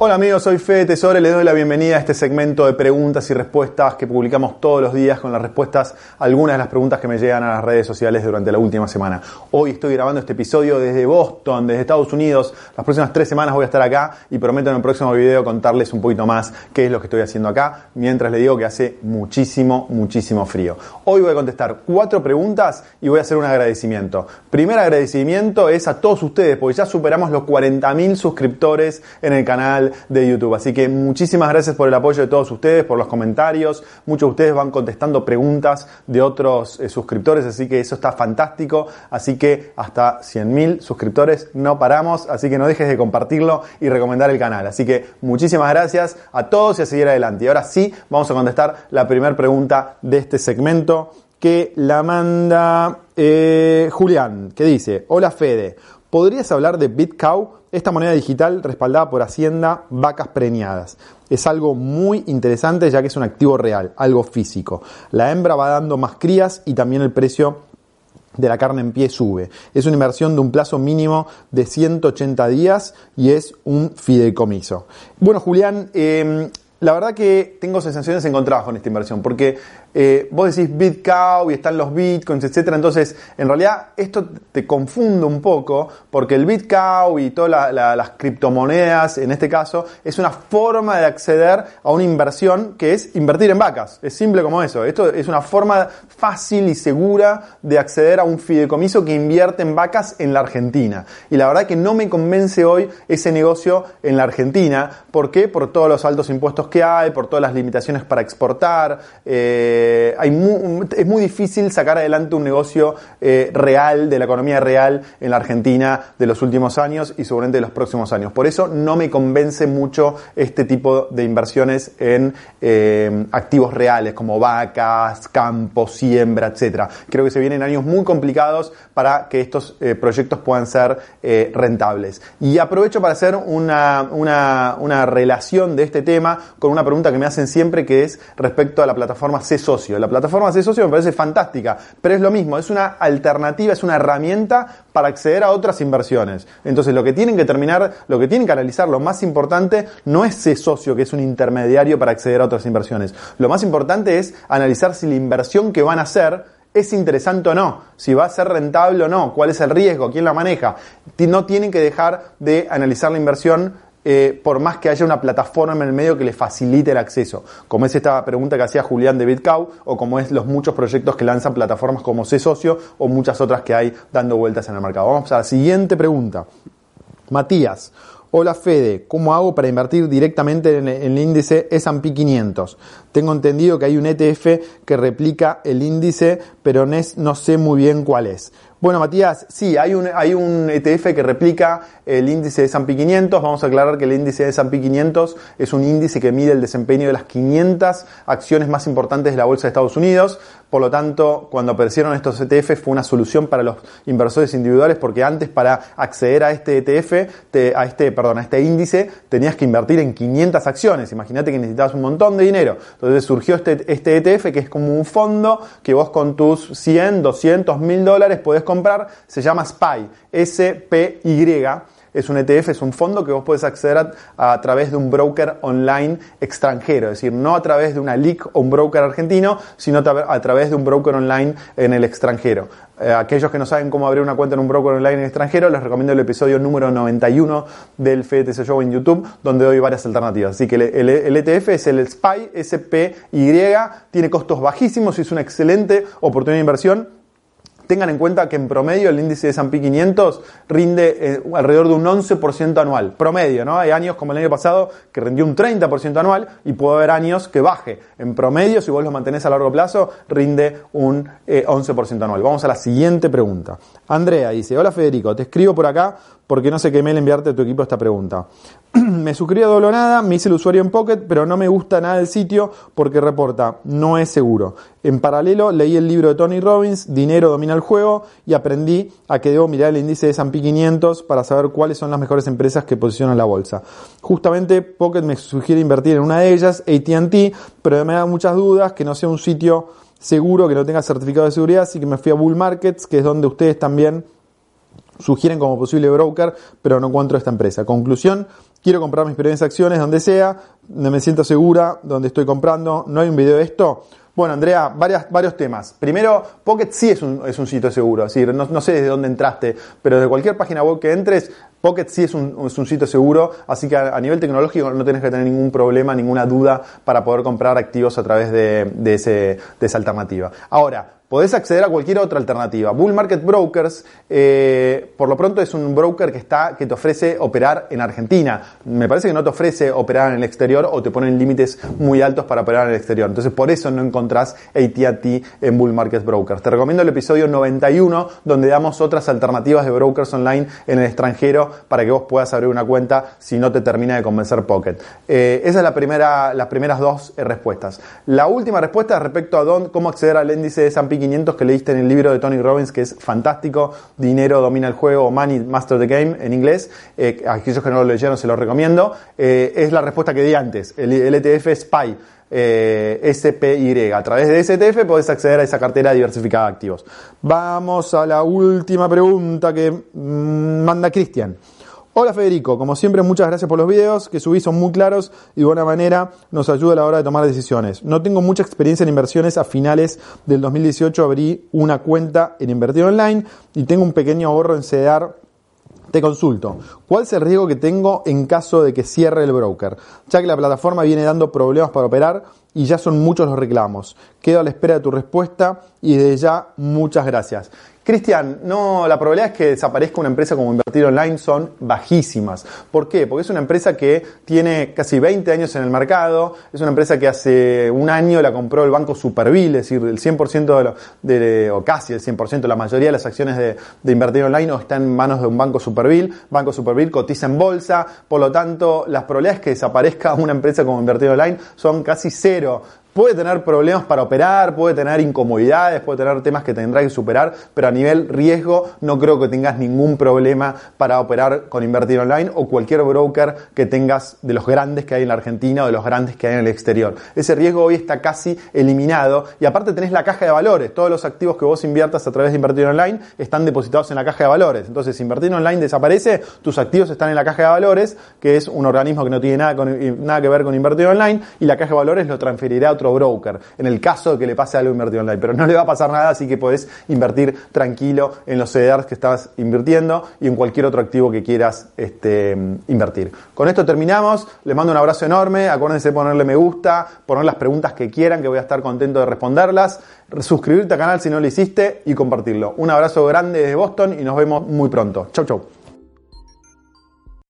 Hola amigos, soy Fede Tesoro y les doy la bienvenida a este segmento de preguntas y respuestas que publicamos todos los días con las respuestas a algunas de las preguntas que me llegan a las redes sociales durante la última semana. Hoy estoy grabando este episodio desde Boston, desde Estados Unidos. Las próximas tres semanas voy a estar acá y prometo en el próximo video contarles un poquito más qué es lo que estoy haciendo acá, mientras les digo que hace muchísimo, muchísimo frío. Hoy voy a contestar cuatro preguntas y voy a hacer un agradecimiento. Primer agradecimiento es a todos ustedes, porque ya superamos los 40.000 suscriptores en el canal de YouTube. Así que muchísimas gracias por el apoyo de todos ustedes, por los comentarios. Muchos de ustedes van contestando preguntas de otros eh, suscriptores, así que eso está fantástico. Así que hasta 100.000 suscriptores no paramos, así que no dejes de compartirlo y recomendar el canal. Así que muchísimas gracias a todos y a seguir adelante. Y ahora sí, vamos a contestar la primera pregunta de este segmento que la manda eh, Julián, que dice, hola Fede, ¿podrías hablar de BitCow? Esta moneda digital respaldada por Hacienda, vacas preñadas. Es algo muy interesante ya que es un activo real, algo físico. La hembra va dando más crías y también el precio de la carne en pie sube. Es una inversión de un plazo mínimo de 180 días y es un fideicomiso. Bueno, Julián, eh, la verdad que tengo sensaciones encontradas con esta inversión, porque eh, vos decís BitCow y están los bitcoins, etcétera. Entonces, en realidad, esto te confunde un poco porque el BitCow y todas las criptomonedas, en este caso, es una forma de acceder a una inversión que es invertir en vacas. Es simple como eso. Esto es una forma fácil y segura de acceder a un fideicomiso que invierte en vacas en la Argentina. Y la verdad que no me convence hoy ese negocio en la Argentina. ¿Por qué? Por todos los altos impuestos que hay, por todas las limitaciones para exportar. Eh, eh, es muy difícil sacar adelante un negocio eh, real, de la economía real en la Argentina de los últimos años y seguramente de los próximos años. Por eso no me convence mucho este tipo de inversiones en eh, activos reales como vacas, campos, siembra, etcétera. Creo que se vienen años muy complicados para que estos proyectos puedan ser rentables. Y aprovecho para hacer una, una relación de este tema con una pregunta que me hacen siempre que es respecto a la plataforma CESO la plataforma de socio me parece fantástica, pero es lo mismo, es una alternativa, es una herramienta para acceder a otras inversiones. Entonces lo que tienen que terminar, lo que tienen que analizar, lo más importante no es ese socio que es un intermediario para acceder a otras inversiones. Lo más importante es analizar si la inversión que van a hacer es interesante o no, si va a ser rentable o no, cuál es el riesgo, quién la maneja. No tienen que dejar de analizar la inversión eh, por más que haya una plataforma en el medio que le facilite el acceso, como es esta pregunta que hacía Julián de BitCow, o como es los muchos proyectos que lanzan plataformas como C o muchas otras que hay dando vueltas en el mercado. Vamos a la siguiente pregunta. Matías, Hola Fede, ¿cómo hago para invertir directamente en el índice S&P 500? Tengo entendido que hay un ETF que replica el índice, pero no sé muy bien cuál es. Bueno, Matías, sí, hay un, hay un ETF que replica el índice de S&P 500. Vamos a aclarar que el índice de S&P 500 es un índice que mide el desempeño de las 500 acciones más importantes de la bolsa de Estados Unidos. Por lo tanto, cuando aparecieron estos ETF fue una solución para los inversores individuales porque antes para acceder a este ETF, a este, perdón, a este índice, tenías que invertir en 500 acciones. Imagínate que necesitabas un montón de dinero. Entonces surgió este, este ETF que es como un fondo que vos con tus 100, 200, 1000 dólares podés comprar, se llama SPY, S-P-Y es un ETF, es un fondo que vos puedes acceder a, través de un broker online extranjero, es decir, no a través de una LIC o un broker argentino, sino a través de un broker online en el extranjero. Eh, aquellos que no saben cómo abrir una cuenta en un broker online en el extranjero, les recomiendo el episodio número 91 del FTC Show en YouTube, donde doy varias alternativas. Así que el, ETF es el SPY, SPY, tiene costos bajísimos y es una excelente oportunidad de inversión Tengan en cuenta que en promedio el índice de S&P 500 rinde eh, alrededor de un 11% anual. Promedio, ¿no? Hay años como el año pasado que rindió un 30% anual y puede haber años que baje. En promedio, si vos lo mantenés a largo plazo, rinde un 11% eh, anual. Vamos a la siguiente pregunta. Andrea dice, hola Federico, te escribo por acá porque no sé qué mail enviarte a tu equipo esta pregunta. me suscribí a Dolonada, me hice el usuario en Pocket, pero no me gusta nada el sitio porque reporta, no es seguro. En paralelo, leí el libro de Tony Robbins, Dinero domina el juego, y aprendí a que debo mirar el índice de S&P 500 para saber cuáles son las mejores empresas que posicionan la bolsa. Justamente, Pocket me sugiere invertir en una de ellas, AT&T, pero me da muchas dudas que no sea un sitio seguro, que no tenga certificado de seguridad, así que me fui a Bull Markets, que es donde ustedes también sugieren como posible broker, pero no encuentro esta empresa. Conclusión, quiero comprar mis primeras acciones donde sea, donde me siento segura, donde estoy comprando, no hay un video de esto. Bueno, Andrea, varias, varios temas. Primero, Pocket sí es un, es un sitio seguro, es decir, no, sé desde dónde entraste, pero de cualquier página web que entres, Pocket sí es un, es un sitio seguro, así que a, nivel tecnológico no tienes que tener ningún problema, ninguna duda para poder comprar activos a través de esa alternativa. Ahora, podés acceder a cualquier otra alternativa. Bull Market Brokers, eh, por lo pronto es un broker que está, que te ofrece operar en Argentina. Me parece que no te ofrece operar en el exterior o te ponen límites muy altos para operar en el exterior. Entonces por eso no encontrás AT&T en Bull Market Brokers. Te recomiendo el episodio 91 donde damos otras alternativas de brokers online en el extranjero para que vos puedas abrir una cuenta si no te termina de convencer Pocket. Eh, esa es la primera, las primeras dos eh, respuestas. La última respuesta respecto a cómo acceder al índice de S&P 500 que leíste en el libro de Tony Robbins, que es fantástico, Dinero domina el juego, Money Master the Game en inglés, eh, aquellos que no lo leyeron se lo recomiendo, eh, es la respuesta que di antes, el, ETF SPY. Eh, SPY. A través de STF podés acceder a esa cartera diversificada de activos. Vamos a la última pregunta que mm, manda Cristian. Hola Federico, como siempre muchas gracias por los videos que subí, son muy claros y de buena manera nos ayuda a la hora de tomar decisiones. No tengo mucha experiencia en inversiones, a finales del 2018 abrí una cuenta en invertir online y tengo un pequeño ahorro en CEDAR te consulto, ¿cuál es el riesgo que tengo en caso de que cierre el broker? Ya que la plataforma viene dando problemas para operar y ya son muchos los reclamos. Quedo a la espera de tu respuesta y desde ya muchas gracias. Cristian, no, la probabilidad es que desaparezca una empresa como Invertir Online son bajísimas. ¿Por qué? Porque es una empresa que tiene casi 20 años en el mercado, es una empresa que hace un año la compró el banco Superville, es decir, el 100% de, de, o casi el 100%, la mayoría de las acciones de, de Invertir Online están en manos de un banco Superville. Banco Superville cotiza en bolsa, por lo tanto, las probabilidades que desaparezca una empresa como Invertir Online son casi cero diyor puede tener problemas para operar, puede tener incomodidades, puede tener temas que tendrá que superar, pero a nivel riesgo no creo que tengas ningún problema para operar con Invertir Online o cualquier broker que tengas de los grandes que hay en la Argentina o de los grandes que hay en el exterior. Ese riesgo hoy está casi eliminado y aparte tenés la caja de valores. Todos los activos que vos inviertas a través de Invertir Online están depositados en la caja de valores. Entonces, si Invertir Online desaparece, tus activos están en la caja de valores, que es un organismo que no tiene nada, nada que ver con Invertir Online y la caja de valores lo transferirá a broker, en el caso de que le pase algo invertido online. Pero no le va a pasar nada, así que podés invertir tranquilo en los CDRs que estás invirtiendo y en cualquier otro activo que quieras este, invertir. Con esto terminamos, les mando un abrazo enorme, acuérdense de ponerle me gusta, poner las preguntas que quieran, que voy a estar contento de responderlas, suscribirte al canal si no lo hiciste y compartirlo. Un abrazo grande desde Boston y nos vemos muy pronto. Chau, chau.